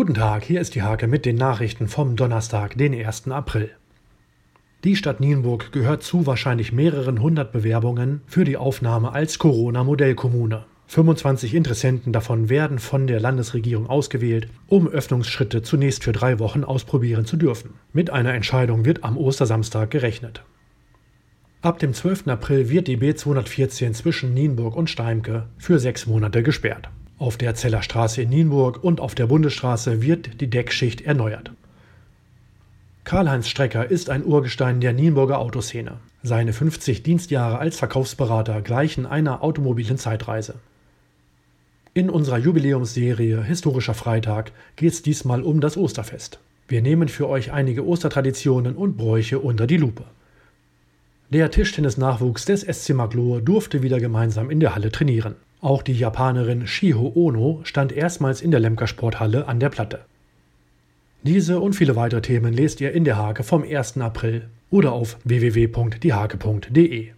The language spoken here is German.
Guten Tag, hier ist die Hake mit den Nachrichten vom Donnerstag, den 1. April. Die Stadt Nienburg gehört zu wahrscheinlich mehreren hundert Bewerbungen für die Aufnahme als Corona-Modellkommune. 25 Interessenten davon werden von der Landesregierung ausgewählt, um Öffnungsschritte zunächst für drei Wochen ausprobieren zu dürfen. Mit einer Entscheidung wird am Ostersamstag gerechnet. Ab dem 12. April wird die B214 zwischen Nienburg und Steimke für sechs Monate gesperrt. Auf der Zeller Straße in Nienburg und auf der Bundesstraße wird die Deckschicht erneuert. Karl-Heinz Strecker ist ein Urgestein der Nienburger Autoszene. Seine 50 Dienstjahre als Verkaufsberater gleichen einer automobilen Zeitreise. In unserer Jubiläumsserie Historischer Freitag geht es diesmal um das Osterfest. Wir nehmen für euch einige Ostertraditionen und Bräuche unter die Lupe. Der Tischtennis-Nachwuchs des SC Maglohe durfte wieder gemeinsam in der Halle trainieren. Auch die Japanerin Shiho Ono stand erstmals in der Lemker Sporthalle an der Platte. Diese und viele weitere Themen lest ihr in der Hake vom 1. April oder auf www.diehake.de.